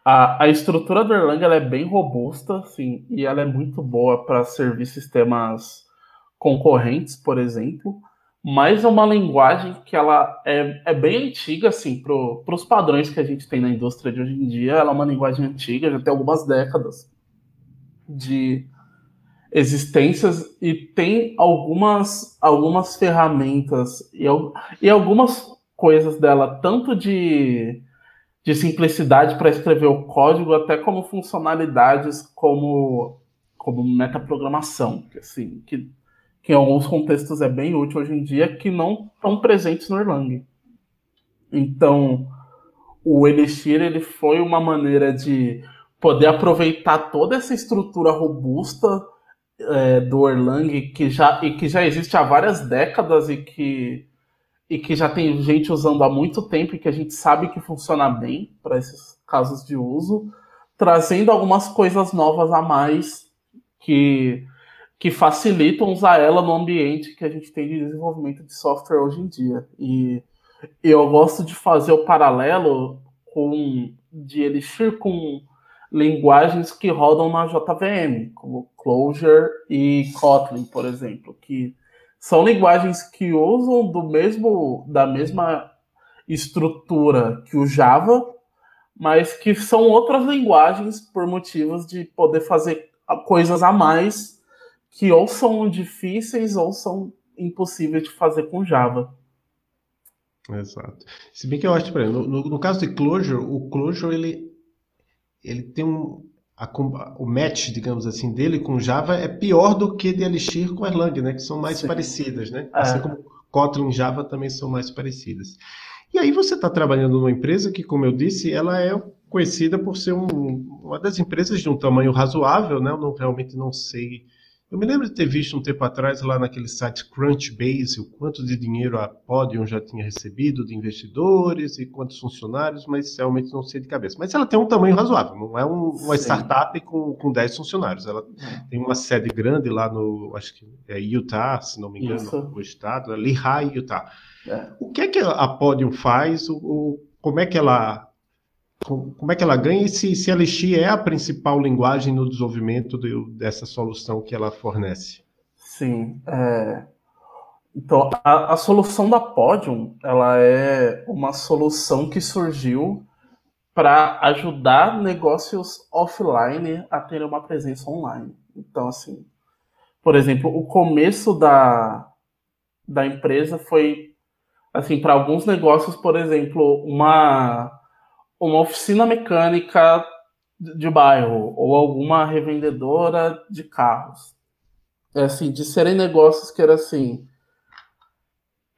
a, a estrutura do Erlang é bem robusta, assim, e ela é muito boa para servir sistemas concorrentes, por exemplo, mas é uma linguagem que ela é, é bem antiga, assim, para os padrões que a gente tem na indústria de hoje em dia. Ela é uma linguagem antiga, já tem algumas décadas de existências e tem algumas, algumas ferramentas e, e algumas coisas dela, tanto de, de simplicidade para escrever o código, até como funcionalidades como, como metaprogramação, assim, que, que em alguns contextos é bem útil hoje em dia, que não estão presentes no Erlang. Então, o Elixir ele foi uma maneira de poder aproveitar toda essa estrutura robusta é, do Erlang que já, e que já existe há várias décadas e que, e que já tem gente usando há muito tempo e que a gente sabe que funciona bem para esses casos de uso, trazendo algumas coisas novas a mais que, que facilitam usar ela no ambiente que a gente tem de desenvolvimento de software hoje em dia. E eu gosto de fazer o paralelo com de Elixir com linguagens que rodam na JVM, como Clojure e Kotlin, por exemplo, que são linguagens que usam do mesmo da mesma estrutura que o Java, mas que são outras linguagens por motivos de poder fazer coisas a mais que ou são difíceis ou são impossíveis de fazer com Java. Exato. Se bem que eu acho, por exemplo, no, no caso de Clojure, o Clojure ele, ele tem um. A, o match, digamos assim, dele com Java é pior do que de Elixir com Erlang, né? Que são mais Sim. parecidas, né? É. Assim como Kotlin e Java também são mais parecidas. E aí você está trabalhando numa empresa que, como eu disse, ela é conhecida por ser um, uma das empresas de um tamanho razoável, né? Eu não, realmente não sei eu me lembro de ter visto um tempo atrás lá naquele site Crunchbase o quanto de dinheiro a Podium já tinha recebido de investidores e quantos funcionários, mas realmente não sei de cabeça. Mas ela tem um tamanho razoável, não é um, uma Sim. startup com, com 10 funcionários. Ela é. tem uma sede grande lá no, acho que é Utah, se não me engano, Isso. o estado, é Lehigh, Utah. É. O que é que a Podium faz? O, o, como é que ela como é que ela ganha e se, se a é a principal linguagem no desenvolvimento de, dessa solução que ela fornece? Sim. É... Então, a, a, solução da Podium, ela é uma solução que surgiu para ajudar negócios offline a terem uma presença online. Então, assim, por exemplo, o começo da, da empresa foi, assim, para alguns negócios, por exemplo, uma uma oficina mecânica de bairro ou alguma revendedora de carros. É assim, de serem negócios que era assim,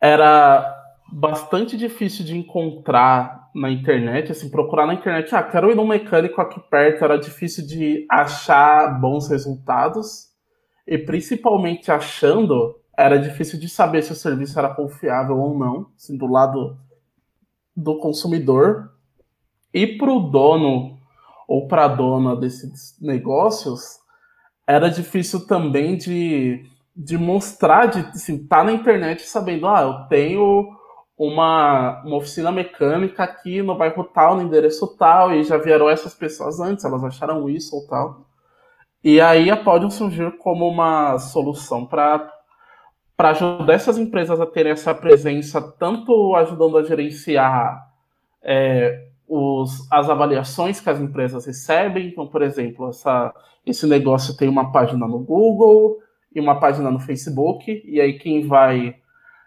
era bastante difícil de encontrar na internet, assim, procurar na internet, ah, quero ir num mecânico aqui perto, era difícil de achar bons resultados, e principalmente achando, era difícil de saber se o serviço era confiável ou não, assim, do lado do consumidor, e para o dono ou para a dona desses negócios, era difícil também de, de mostrar, de assim, tá na internet sabendo, ah, eu tenho uma, uma oficina mecânica aqui no bairro tal, no endereço tal, e já vieram essas pessoas antes, elas acharam isso ou tal. E aí a Podium surgiu como uma solução para para ajudar essas empresas a terem essa presença, tanto ajudando a gerenciar é, os, as avaliações que as empresas recebem. Então, por exemplo, essa, esse negócio tem uma página no Google e uma página no Facebook, e aí quem vai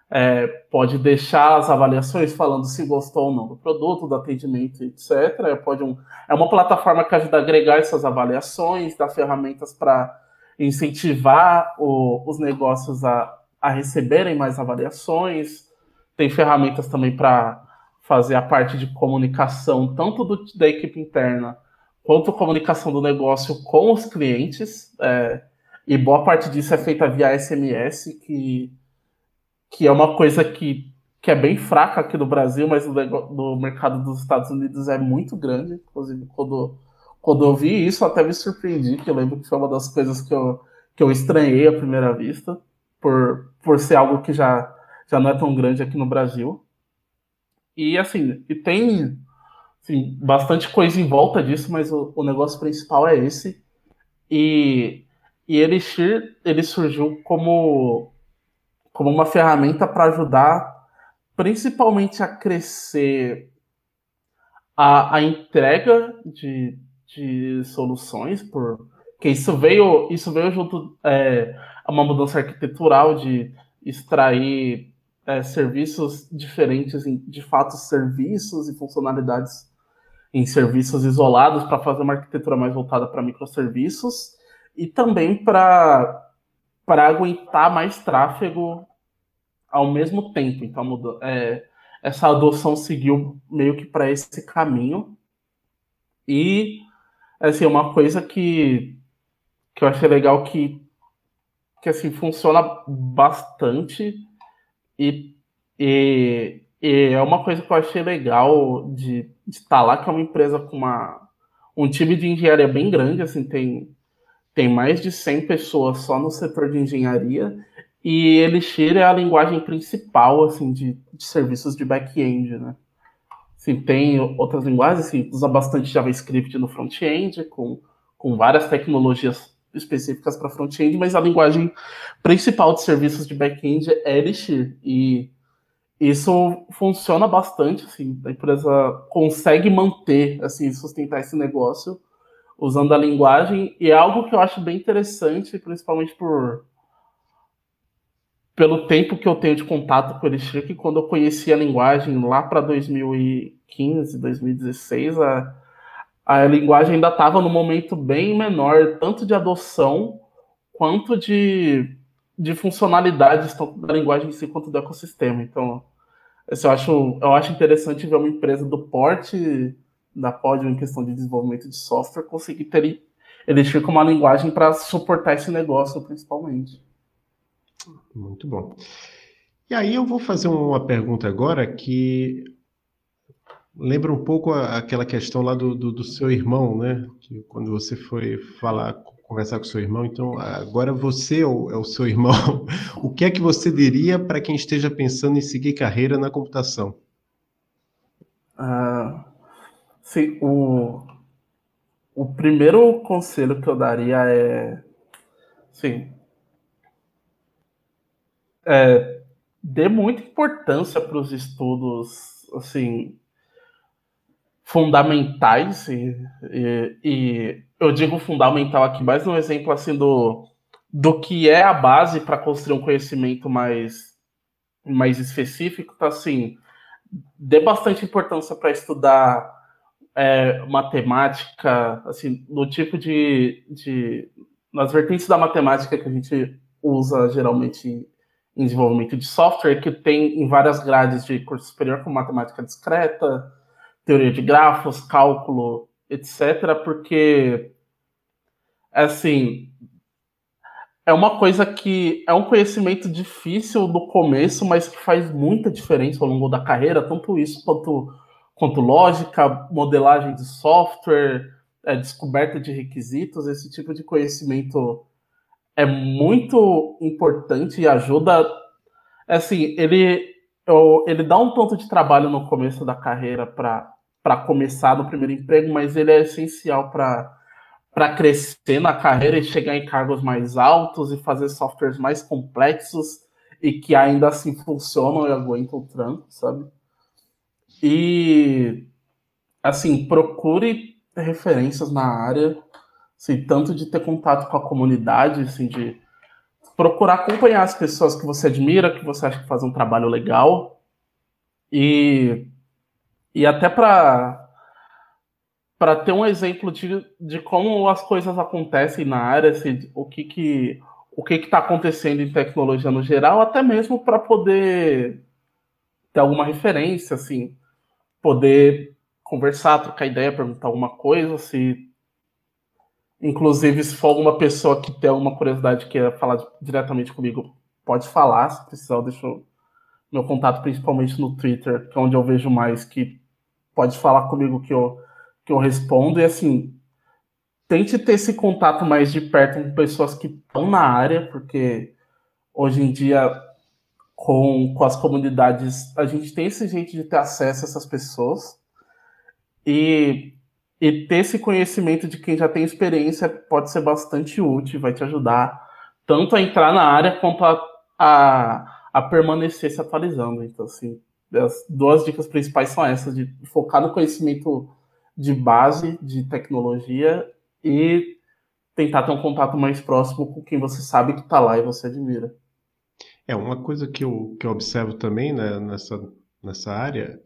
é, pode deixar as avaliações falando se gostou ou não do produto, do atendimento, etc. É, pode um, é uma plataforma que ajuda a agregar essas avaliações, dá ferramentas para incentivar o, os negócios a, a receberem mais avaliações. Tem ferramentas também para fazer a parte de comunicação, tanto do, da equipe interna quanto comunicação do negócio com os clientes. É, e boa parte disso é feita via SMS, que, que é uma coisa que, que é bem fraca aqui no Brasil, mas no, no mercado dos Estados Unidos é muito grande. Inclusive, quando, quando eu vi isso, até me surpreendi, que eu lembro que foi uma das coisas que eu, que eu estranhei à primeira vista, por, por ser algo que já, já não é tão grande aqui no Brasil. E assim, e tem assim, bastante coisa em volta disso, mas o, o negócio principal é esse. E, e Elixir ele surgiu como, como uma ferramenta para ajudar principalmente a crescer a, a entrega de, de soluções por, que isso veio, isso veio junto é, a uma mudança arquitetural de extrair é, serviços diferentes, em, de fato, serviços e funcionalidades em serviços isolados para fazer uma arquitetura mais voltada para microserviços e também para aguentar mais tráfego ao mesmo tempo. Então, é, essa adoção seguiu meio que para esse caminho. E, assim, uma coisa que, que eu achei legal que, que assim, funciona bastante e, e, e é uma coisa que eu achei legal de, estar lá, que é uma empresa com uma, um time de engenharia bem grande, assim, tem, tem mais de 100 pessoas só no setor de engenharia e Elixir é a linguagem principal assim de, de serviços de back-end, né? Assim, tem outras linguagens, assim, usa bastante JavaScript no front-end, com, com várias tecnologias específicas para front-end, mas a linguagem principal de serviços de back-end é Elixir. E isso funciona bastante, assim, a empresa consegue manter, assim, sustentar esse negócio usando a linguagem, e é algo que eu acho bem interessante, principalmente por pelo tempo que eu tenho de contato com Elixir, que quando eu conheci a linguagem lá para 2015, 2016, a, a linguagem ainda estava no momento bem menor, tanto de adoção quanto de, de funcionalidades, tanto da linguagem em si quanto do ecossistema. Então, eu acho, eu acho interessante ver uma empresa do porte da Podium em questão de desenvolvimento de software conseguir ter Elixir como uma linguagem para suportar esse negócio, principalmente. Muito bom. E aí eu vou fazer uma pergunta agora que lembra um pouco aquela questão lá do, do, do, seu irmão, né? Que quando você foi falar, conversar com seu irmão, então agora você é o, é o seu irmão. O que é que você diria para quem esteja pensando em seguir carreira na computação? Ah, sim, o, o primeiro conselho que eu daria é, sim, é, dê muita importância para os estudos assim fundamentais e, e, e, eu digo fundamental aqui mais um exemplo assim do, do que é a base para construir um conhecimento mais mais específico tá assim dê bastante importância para estudar é, matemática assim do tipo de, de nas vertentes da matemática que a gente usa geralmente em desenvolvimento de software, que tem em várias grades de curso superior, como matemática discreta, teoria de grafos, cálculo, etc., porque, assim, é uma coisa que é um conhecimento difícil no começo, mas que faz muita diferença ao longo da carreira, tanto isso quanto, quanto lógica, modelagem de software, é, descoberta de requisitos, esse tipo de conhecimento é muito importante e ajuda. Assim, ele, ele dá um tanto de trabalho no começo da carreira para começar no primeiro emprego, mas ele é essencial para crescer na carreira e chegar em cargos mais altos e fazer softwares mais complexos e que ainda assim funcionam e aguentam o tranco, sabe? E assim, procure referências na área assim, tanto de ter contato com a comunidade, assim, de procurar acompanhar as pessoas que você admira, que você acha que fazem um trabalho legal, e, e até para para ter um exemplo de, de como as coisas acontecem na área, assim, o que que o que está acontecendo em tecnologia no geral, até mesmo para poder ter alguma referência, assim, poder conversar, trocar ideia, perguntar alguma coisa, se Inclusive, se for alguma pessoa que tem alguma curiosidade que queira falar diretamente comigo, pode falar. Se precisar, eu deixo meu contato principalmente no Twitter, que é onde eu vejo mais, que pode falar comigo que eu, que eu respondo. E assim, tente ter esse contato mais de perto com pessoas que estão na área, porque hoje em dia, com, com as comunidades, a gente tem esse jeito de ter acesso a essas pessoas. E e ter esse conhecimento de quem já tem experiência pode ser bastante útil, vai te ajudar tanto a entrar na área quanto a, a, a permanecer se atualizando. Então, assim, as duas dicas principais são essas, de focar no conhecimento de base de tecnologia e tentar ter um contato mais próximo com quem você sabe que está lá e você admira. É, uma coisa que eu, que eu observo também né, nessa, nessa área,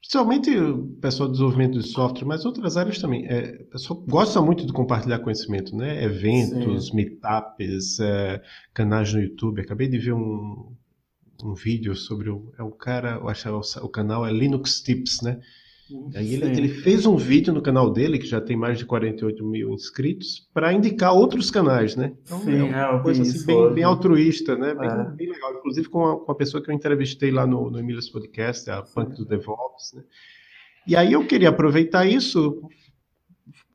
principalmente o pessoal do desenvolvimento de software, mas outras áreas também, é, o pessoal gosta muito de compartilhar conhecimento, né? Eventos, Sim. meetups, é, canais no YouTube. Acabei de ver um, um vídeo sobre o, é um cara, eu acho que é o, o canal é Linux Tips, né? Aí ele, ele, fez um vídeo no canal dele, que já tem mais de 48 mil inscritos, para indicar outros canais, né? Então, Sim, é uma coisa assim, bem, bem, altruísta, né? Bem, é. bem, legal. Inclusive com a, com a, pessoa que eu entrevistei lá no, no Emílias Podcast, a Punk do DevOps, né? E aí eu queria aproveitar isso,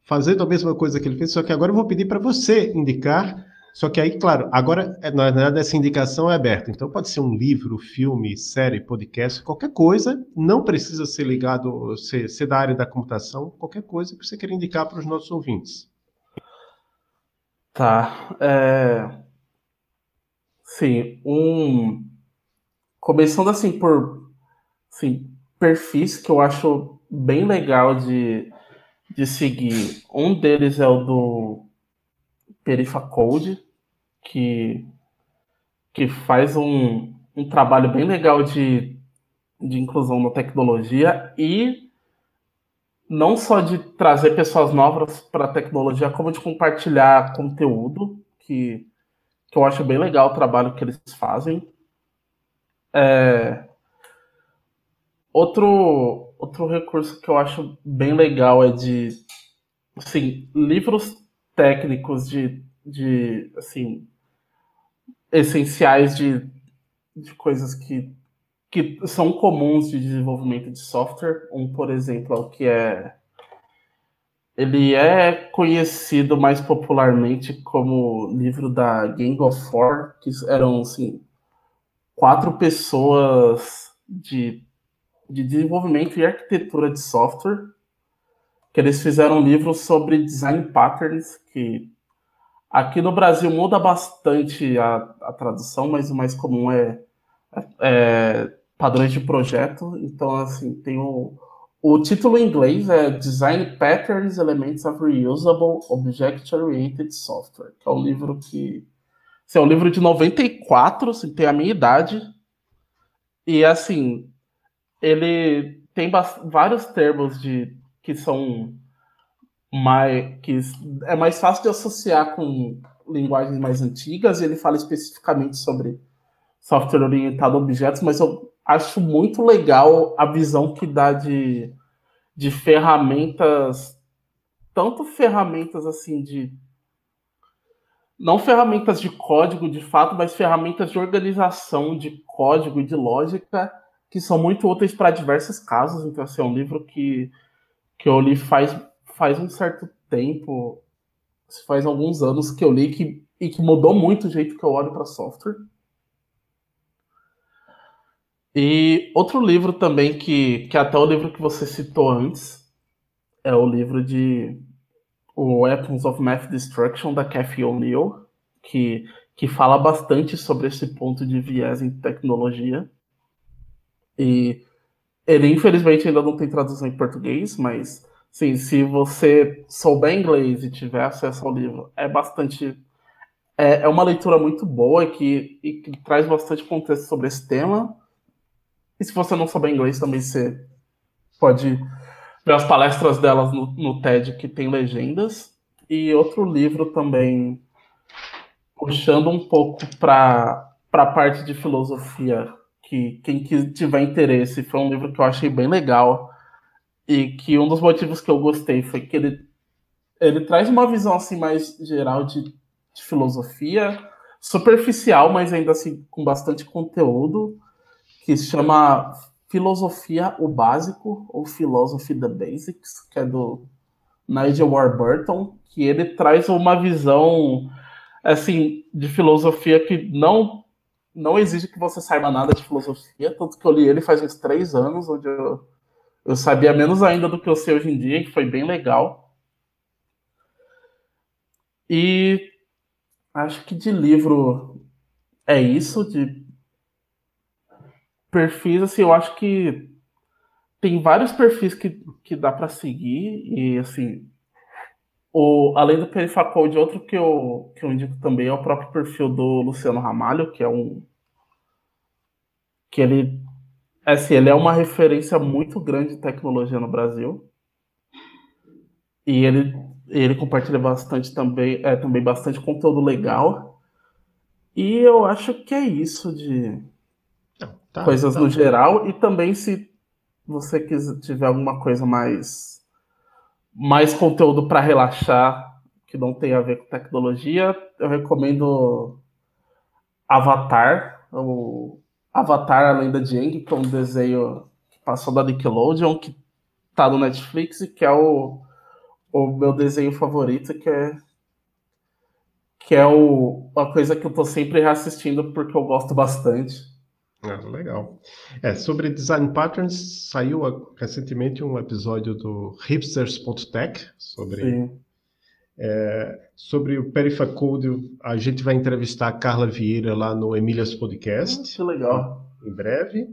fazendo a mesma coisa que ele fez, só que agora eu vou pedir para você indicar só que aí, claro, agora, é, na verdade, essa indicação é aberta. Então, pode ser um livro, filme, série, podcast, qualquer coisa. Não precisa ser ligado, ser, ser da área da computação, qualquer coisa que você queira indicar para os nossos ouvintes. Tá. É... Sim, um... Começando assim por assim, perfis que eu acho bem legal de, de seguir. Um deles é o do Perifa Code, que, que faz um, um trabalho bem legal de, de inclusão na tecnologia e não só de trazer pessoas novas para a tecnologia, como de compartilhar conteúdo, que, que eu acho bem legal o trabalho que eles fazem. É... Outro, outro recurso que eu acho bem legal é de assim, livros técnicos de, de assim, essenciais de, de coisas que, que são comuns de desenvolvimento de software. Um, por exemplo, é o que é. Ele é conhecido mais popularmente como livro da Gang of Four, que eram assim, quatro pessoas de, de desenvolvimento e arquitetura de software que eles fizeram um livro sobre design patterns, que aqui no Brasil muda bastante a, a tradução, mas o mais comum é, é, é padrões de projeto. Então, assim, tem o, o título em inglês é Design Patterns Elements of Reusable Object-Oriented Software, que é um livro que assim, é um livro de 94, assim, tem a minha idade. E assim, ele tem vários termos de que são mais que é mais fácil de associar com linguagens mais antigas e ele fala especificamente sobre software orientado a objetos, mas eu acho muito legal a visão que dá de, de ferramentas, tanto ferramentas assim de não ferramentas de código de fato, mas ferramentas de organização de código e de lógica que são muito úteis para diversos casos. Então, assim, é um livro que que eu li faz, faz um certo tempo, faz alguns anos que eu li que, e que mudou muito o jeito que eu olho para software. E outro livro também que, que é até o livro que você citou antes é o livro de o Weapons of Math Destruction da Cathy O'Neill, que, que fala bastante sobre esse ponto de viés em tecnologia. E ele, infelizmente, ainda não tem tradução em português, mas sim, se você souber inglês e tiver acesso ao livro, é bastante. É, é uma leitura muito boa e que, e que traz bastante contexto sobre esse tema. E se você não souber inglês, também você pode ver as palestras delas no, no TED, que tem legendas. E outro livro também, puxando um pouco para a parte de filosofia que quem tiver interesse, foi um livro que eu achei bem legal e que um dos motivos que eu gostei foi que ele, ele traz uma visão assim mais geral de, de filosofia, superficial, mas ainda assim com bastante conteúdo, que se chama Filosofia o Básico, ou Philosophy the Basics, que é do Nigel Warburton, que ele traz uma visão assim de filosofia que não não exige que você saiba nada de filosofia, tanto que eu li ele faz uns três anos, onde eu, eu sabia menos ainda do que eu sei hoje em dia, que foi bem legal. E acho que de livro é isso, de perfis, assim, eu acho que tem vários perfis que, que dá para seguir, e assim, o, além do Perifacode, outro que eu, que eu indico também é o próprio perfil do Luciano Ramalho, que é um. que ele. Assim, ele é uma referência muito grande de tecnologia no Brasil. E ele, ele compartilha bastante também, é, também bastante conteúdo legal. E eu acho que é isso de tá, coisas tá. no geral. E também se você quiser, tiver alguma coisa mais mais conteúdo para relaxar que não tem a ver com tecnologia, eu recomendo Avatar, o Avatar A Lenda de Aang, que é um desenho que passou da Nickelodeon, que tá no Netflix e que é o, o meu desenho favorito, que é que é o, uma coisa que eu tô sempre reassistindo porque eu gosto bastante. Ah, legal. É, sobre design patterns, saiu recentemente um episódio do hipsters.tech sobre é, sobre o Perifacode. A gente vai entrevistar a Carla Vieira lá no Emílias Podcast. Que legal. Em breve.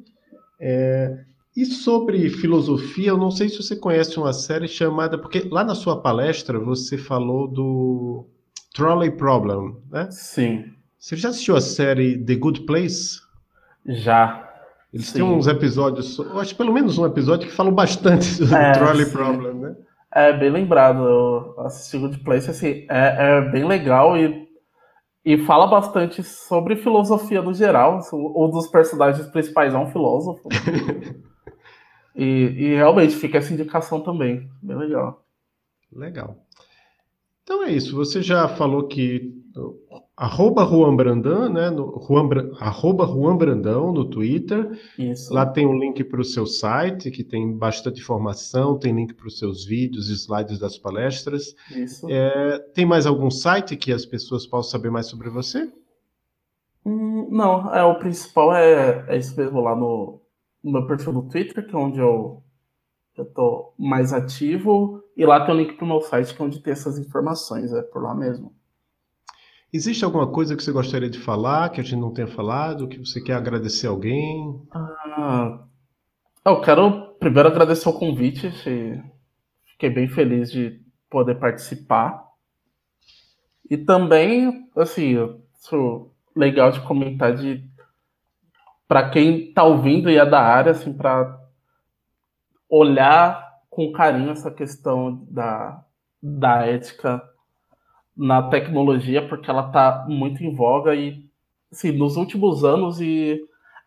É, e sobre filosofia, eu não sei se você conhece uma série chamada. Porque lá na sua palestra você falou do Trolley Problem, né? Sim. Você já assistiu a série The Good Place? Já. Eles têm uns episódios, eu acho pelo menos um episódio que falam bastante do é, Trolley sim. Problem, né? É, bem lembrado. Eu assisti Good Place, assim, é, é bem legal e, e fala bastante sobre filosofia no geral. Um dos personagens principais é um filósofo. e, e realmente fica essa indicação também. Bem legal. Legal. Então é isso. Você já falou que arroba Juan Brandão, né? No, Juan, arroba Juan Brandão no Twitter. Isso. Lá tem um link para o seu site, que tem bastante informação, tem link para os seus vídeos, slides das palestras. Isso. É, tem mais algum site que as pessoas possam saber mais sobre você? Hum, não, é, o principal é, é isso mesmo lá no, no meu perfil do Twitter, que é onde eu tô mais ativo, e lá tem o link para o meu site, que é onde tem essas informações, é por lá mesmo. Existe alguma coisa que você gostaria de falar, que a gente não tenha falado, que você quer agradecer alguém? Ah, eu quero primeiro agradecer o convite. Fiquei bem feliz de poder participar. E também, assim, isso legal de comentar de para quem está ouvindo e é da área, assim, para olhar com carinho essa questão da, da ética na tecnologia, porque ela está muito em voga e, assim, nos últimos anos, e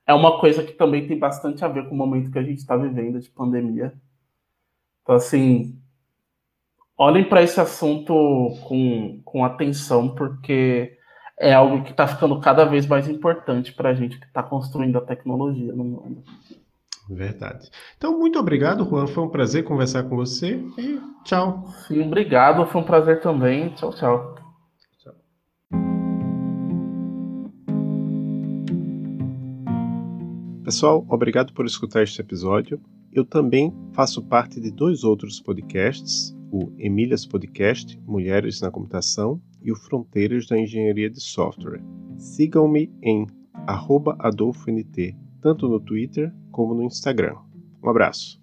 é uma coisa que também tem bastante a ver com o momento que a gente está vivendo de pandemia. Então, assim, olhem para esse assunto com, com atenção, porque é algo que está ficando cada vez mais importante para a gente que está construindo a tecnologia no mundo. Verdade. Então, muito obrigado, Juan. Foi um prazer conversar com você e tchau. Sim, obrigado. Foi um prazer também. Tchau, tchau. tchau. Pessoal, obrigado por escutar este episódio. Eu também faço parte de dois outros podcasts, o Emílias Podcast, Mulheres na Computação, e o Fronteiras da Engenharia de Software. Sigam-me em AdolfoNT, tanto no Twitter como no Instagram. Um abraço.